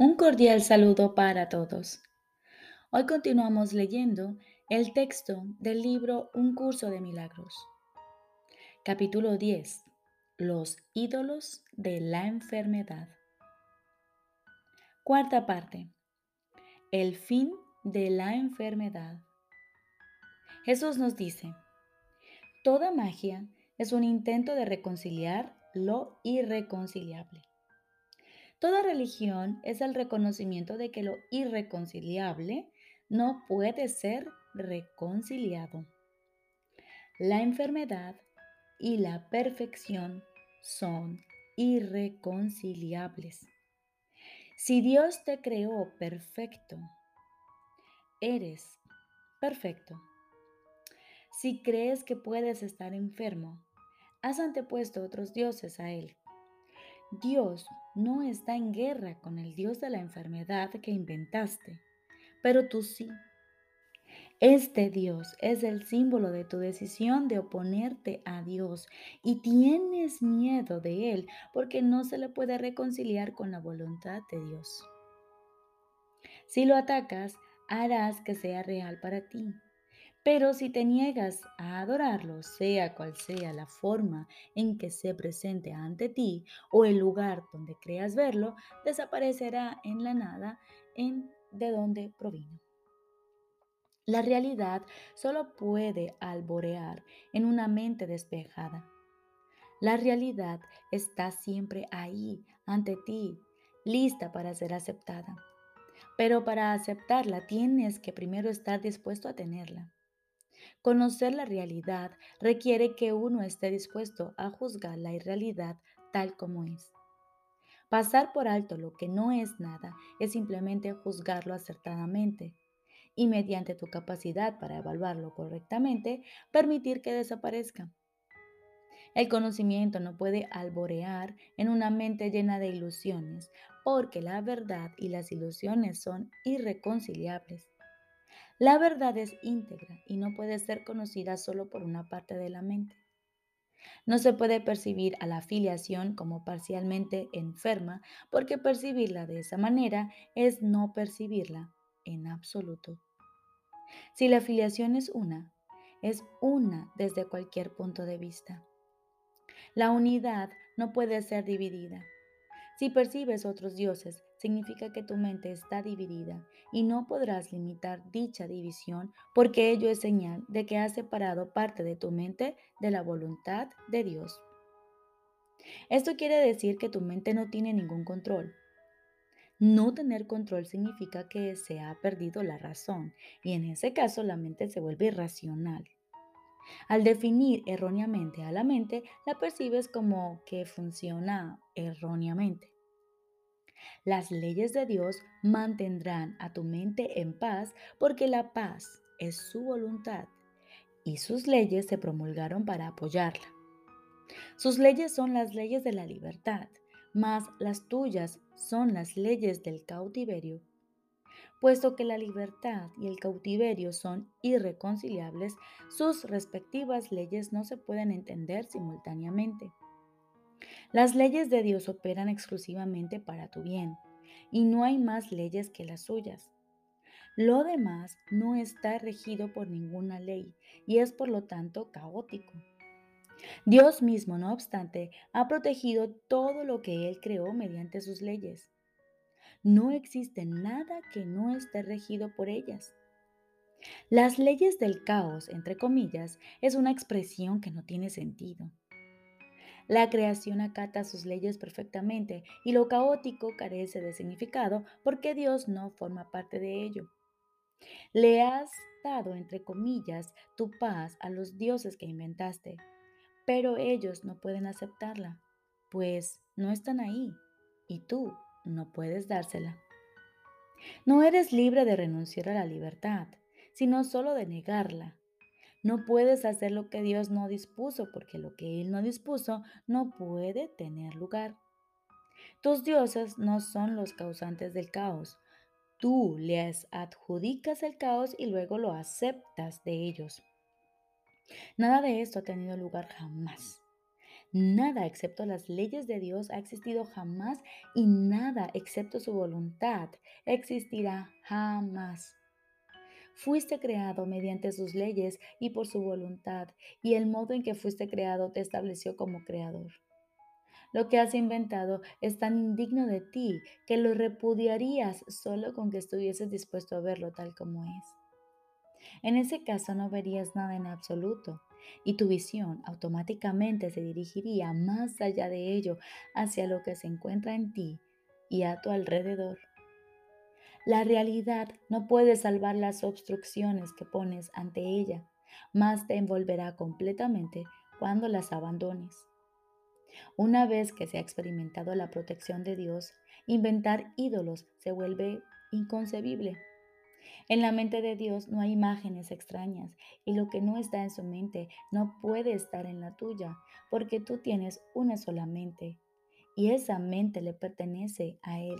Un cordial saludo para todos. Hoy continuamos leyendo el texto del libro Un curso de milagros. Capítulo 10. Los ídolos de la enfermedad. Cuarta parte. El fin de la enfermedad. Jesús nos dice, toda magia es un intento de reconciliar lo irreconciliable. Toda religión es el reconocimiento de que lo irreconciliable no puede ser reconciliado. La enfermedad y la perfección son irreconciliables. Si Dios te creó perfecto, eres perfecto. Si crees que puedes estar enfermo, has antepuesto otros dioses a Él. Dios no está en guerra con el Dios de la enfermedad que inventaste, pero tú sí. Este Dios es el símbolo de tu decisión de oponerte a Dios y tienes miedo de Él porque no se le puede reconciliar con la voluntad de Dios. Si lo atacas, harás que sea real para ti. Pero si te niegas a adorarlo, sea cual sea la forma en que se presente ante ti o el lugar donde creas verlo, desaparecerá en la nada en de donde provino. La realidad solo puede alborear en una mente despejada. La realidad está siempre ahí, ante ti, lista para ser aceptada. Pero para aceptarla tienes que primero estar dispuesto a tenerla. Conocer la realidad requiere que uno esté dispuesto a juzgar la irrealidad tal como es. Pasar por alto lo que no es nada es simplemente juzgarlo acertadamente y mediante tu capacidad para evaluarlo correctamente, permitir que desaparezca. El conocimiento no puede alborear en una mente llena de ilusiones, porque la verdad y las ilusiones son irreconciliables. La verdad es íntegra y no puede ser conocida solo por una parte de la mente. No se puede percibir a la filiación como parcialmente enferma porque percibirla de esa manera es no percibirla en absoluto. Si la filiación es una, es una desde cualquier punto de vista. La unidad no puede ser dividida. Si percibes otros dioses significa que tu mente está dividida y no podrás limitar dicha división porque ello es señal de que has separado parte de tu mente de la voluntad de Dios. Esto quiere decir que tu mente no tiene ningún control. No tener control significa que se ha perdido la razón y en ese caso la mente se vuelve irracional. Al definir erróneamente a la mente, la percibes como que funciona erróneamente. Las leyes de Dios mantendrán a tu mente en paz porque la paz es su voluntad y sus leyes se promulgaron para apoyarla. Sus leyes son las leyes de la libertad, mas las tuyas son las leyes del cautiverio. Puesto que la libertad y el cautiverio son irreconciliables, sus respectivas leyes no se pueden entender simultáneamente. Las leyes de Dios operan exclusivamente para tu bien y no hay más leyes que las suyas. Lo demás no está regido por ninguna ley y es por lo tanto caótico. Dios mismo, no obstante, ha protegido todo lo que Él creó mediante sus leyes. No existe nada que no esté regido por ellas. Las leyes del caos, entre comillas, es una expresión que no tiene sentido. La creación acata sus leyes perfectamente y lo caótico carece de significado porque Dios no forma parte de ello. Le has dado, entre comillas, tu paz a los dioses que inventaste, pero ellos no pueden aceptarla, pues no están ahí y tú no puedes dársela. No eres libre de renunciar a la libertad, sino solo de negarla no puedes hacer lo que Dios no dispuso, porque lo que Él no dispuso no puede tener lugar. Tus dioses no son los causantes del caos. Tú les adjudicas el caos y luego lo aceptas de ellos. Nada de esto ha tenido lugar jamás. Nada excepto las leyes de Dios ha existido jamás y nada excepto su voluntad existirá jamás. Fuiste creado mediante sus leyes y por su voluntad, y el modo en que fuiste creado te estableció como creador. Lo que has inventado es tan indigno de ti que lo repudiarías solo con que estuvieses dispuesto a verlo tal como es. En ese caso no verías nada en absoluto y tu visión automáticamente se dirigiría más allá de ello hacia lo que se encuentra en ti y a tu alrededor. La realidad no puede salvar las obstrucciones que pones ante ella, más te envolverá completamente cuando las abandones. Una vez que se ha experimentado la protección de Dios, inventar ídolos se vuelve inconcebible. En la mente de Dios no hay imágenes extrañas y lo que no está en su mente no puede estar en la tuya, porque tú tienes una sola mente y esa mente le pertenece a Él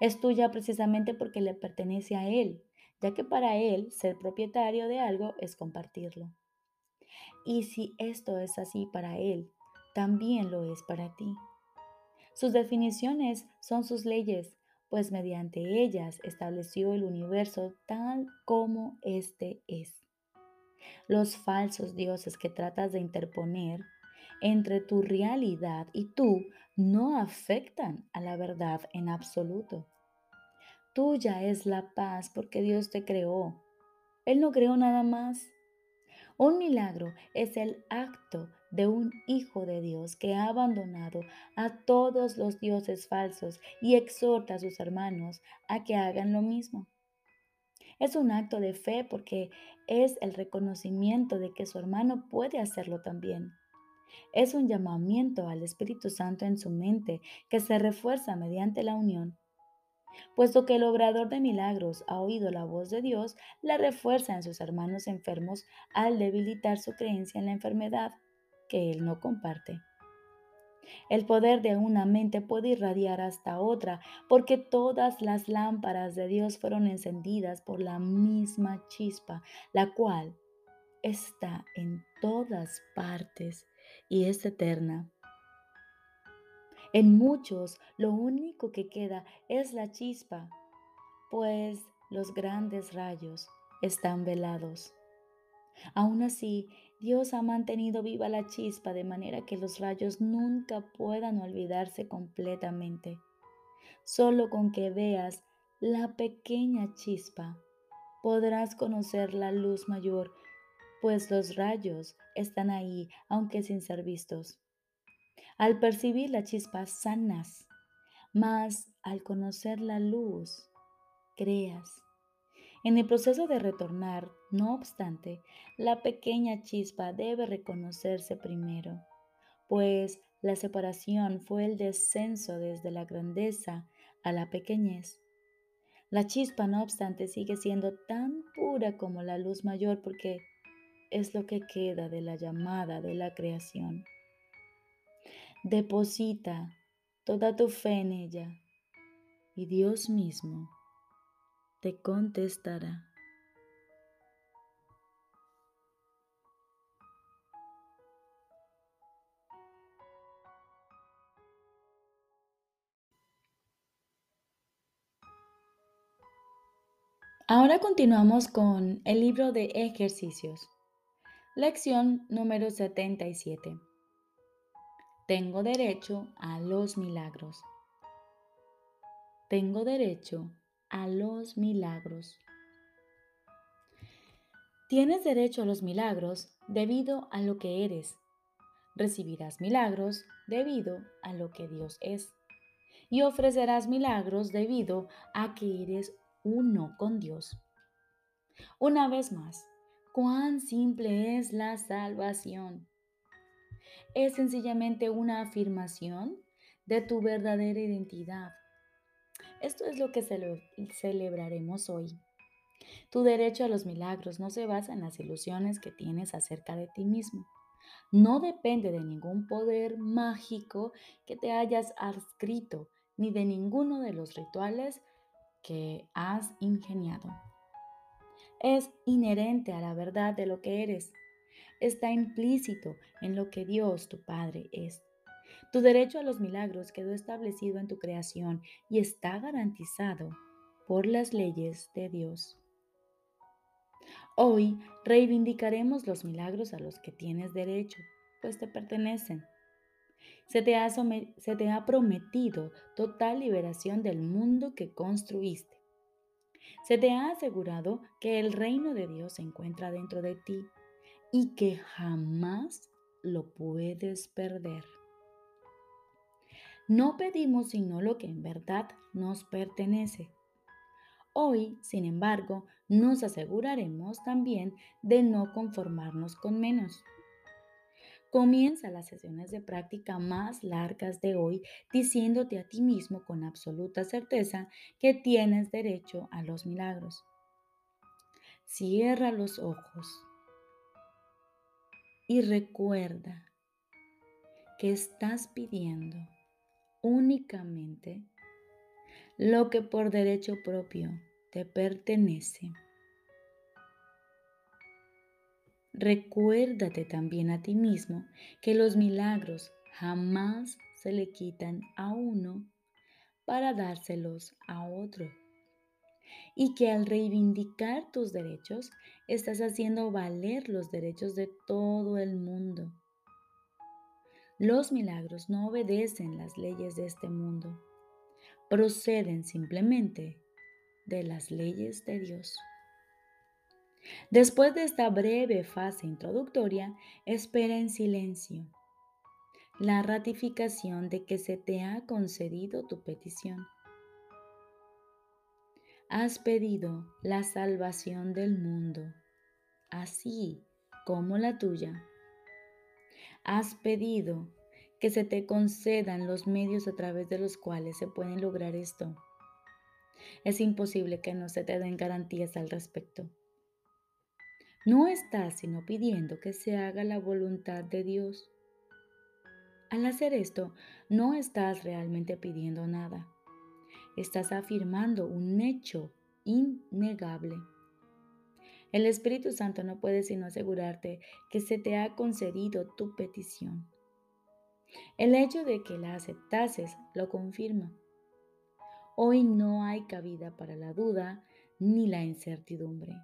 es tuya precisamente porque le pertenece a Él, ya que para Él ser propietario de algo es compartirlo. Y si esto es así para Él, también lo es para ti. Sus definiciones son sus leyes, pues mediante ellas estableció el universo tal como éste es. Los falsos dioses que tratas de interponer entre tu realidad y tú no afectan a la verdad en absoluto. Tuya es la paz porque Dios te creó. Él no creó nada más. Un milagro es el acto de un hijo de Dios que ha abandonado a todos los dioses falsos y exhorta a sus hermanos a que hagan lo mismo. Es un acto de fe porque es el reconocimiento de que su hermano puede hacerlo también. Es un llamamiento al Espíritu Santo en su mente que se refuerza mediante la unión. Puesto que el obrador de milagros ha oído la voz de Dios, la refuerza en sus hermanos enfermos al debilitar su creencia en la enfermedad él no comparte. El poder de una mente puede irradiar hasta otra, porque todas las lámparas de Dios fueron encendidas por la misma chispa, la cual está en todas partes y es eterna. En muchos lo único que queda es la chispa, pues los grandes rayos están velados. Aún así, Dios ha mantenido viva la chispa de manera que los rayos nunca puedan olvidarse completamente. Solo con que veas la pequeña chispa podrás conocer la luz mayor pues los rayos están ahí aunque sin ser vistos. Al percibir la chispa sanas, más al conocer la luz, creas. En el proceso de retornar, no obstante, la pequeña chispa debe reconocerse primero, pues la separación fue el descenso desde la grandeza a la pequeñez. La chispa, no obstante, sigue siendo tan pura como la luz mayor porque es lo que queda de la llamada de la creación. Deposita toda tu fe en ella y Dios mismo te contestará. Ahora continuamos con el libro de ejercicios. Lección número 77. Tengo derecho a los milagros. Tengo derecho a los milagros. Tienes derecho a los milagros debido a lo que eres. Recibirás milagros debido a lo que Dios es. Y ofrecerás milagros debido a que eres uno con Dios. Una vez más, cuán simple es la salvación. Es sencillamente una afirmación de tu verdadera identidad. Esto es lo que celebraremos hoy. Tu derecho a los milagros no se basa en las ilusiones que tienes acerca de ti mismo. No depende de ningún poder mágico que te hayas adscrito, ni de ninguno de los rituales que has ingeniado es inherente a la verdad de lo que eres. está implícito en lo que Dios, tu Padre, es. Tu derecho a los milagros quedó establecido en tu creación y está garantizado por las leyes de Dios. Hoy reivindicaremos los milagros a los que tienes derecho, pues te pertenecen. Se te, ha te ha prometido total liberación del mundo que construiste. Se te ha asegurado que el reino de Dios se encuentra dentro de ti y que jamás lo puedes perder. No pedimos sino lo que en verdad nos pertenece. Hoy, sin embargo, nos aseguraremos también de no conformarnos con menos. Comienza las sesiones de práctica más largas de hoy diciéndote a ti mismo con absoluta certeza que tienes derecho a los milagros. Cierra los ojos y recuerda que estás pidiendo únicamente lo que por derecho propio te pertenece. Recuérdate también a ti mismo que los milagros jamás se le quitan a uno para dárselos a otro. Y que al reivindicar tus derechos, estás haciendo valer los derechos de todo el mundo. Los milagros no obedecen las leyes de este mundo, proceden simplemente de las leyes de Dios. Después de esta breve fase introductoria, espera en silencio la ratificación de que se te ha concedido tu petición. Has pedido la salvación del mundo, así como la tuya. Has pedido que se te concedan los medios a través de los cuales se pueden lograr esto. Es imposible que no se te den garantías al respecto. No estás sino pidiendo que se haga la voluntad de Dios. Al hacer esto, no estás realmente pidiendo nada. Estás afirmando un hecho innegable. El Espíritu Santo no puede sino asegurarte que se te ha concedido tu petición. El hecho de que la aceptases lo confirma. Hoy no hay cabida para la duda ni la incertidumbre.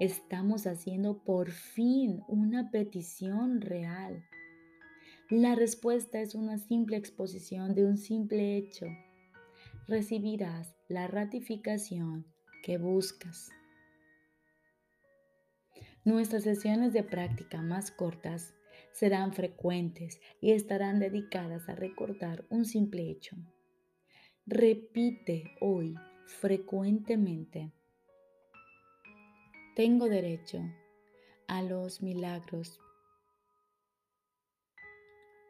Estamos haciendo por fin una petición real. La respuesta es una simple exposición de un simple hecho. Recibirás la ratificación que buscas. Nuestras sesiones de práctica más cortas serán frecuentes y estarán dedicadas a recordar un simple hecho. Repite hoy frecuentemente tengo derecho a los milagros.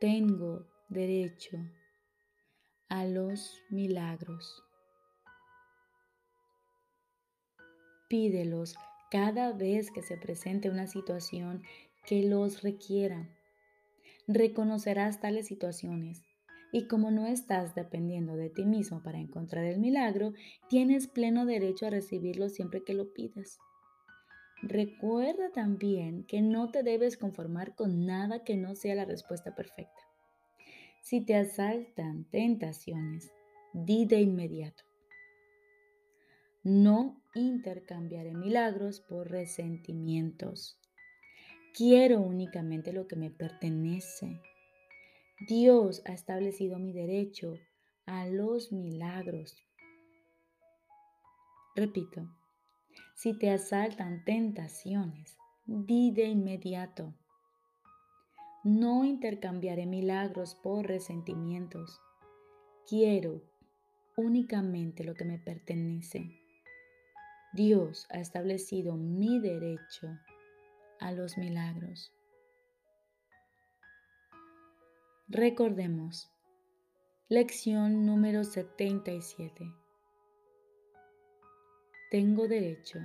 Tengo derecho a los milagros. Pídelos cada vez que se presente una situación que los requiera. Reconocerás tales situaciones y como no estás dependiendo de ti mismo para encontrar el milagro, tienes pleno derecho a recibirlo siempre que lo pidas. Recuerda también que no te debes conformar con nada que no sea la respuesta perfecta. Si te asaltan tentaciones, di de inmediato. No intercambiaré milagros por resentimientos. Quiero únicamente lo que me pertenece. Dios ha establecido mi derecho a los milagros. Repito, si te asaltan tentaciones, di de inmediato. No intercambiaré milagros por resentimientos. Quiero únicamente lo que me pertenece. Dios ha establecido mi derecho a los milagros. Recordemos, lección número 77 tengo derecho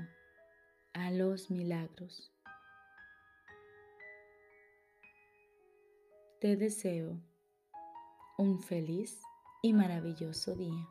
a los milagros. Te deseo un feliz y maravilloso día.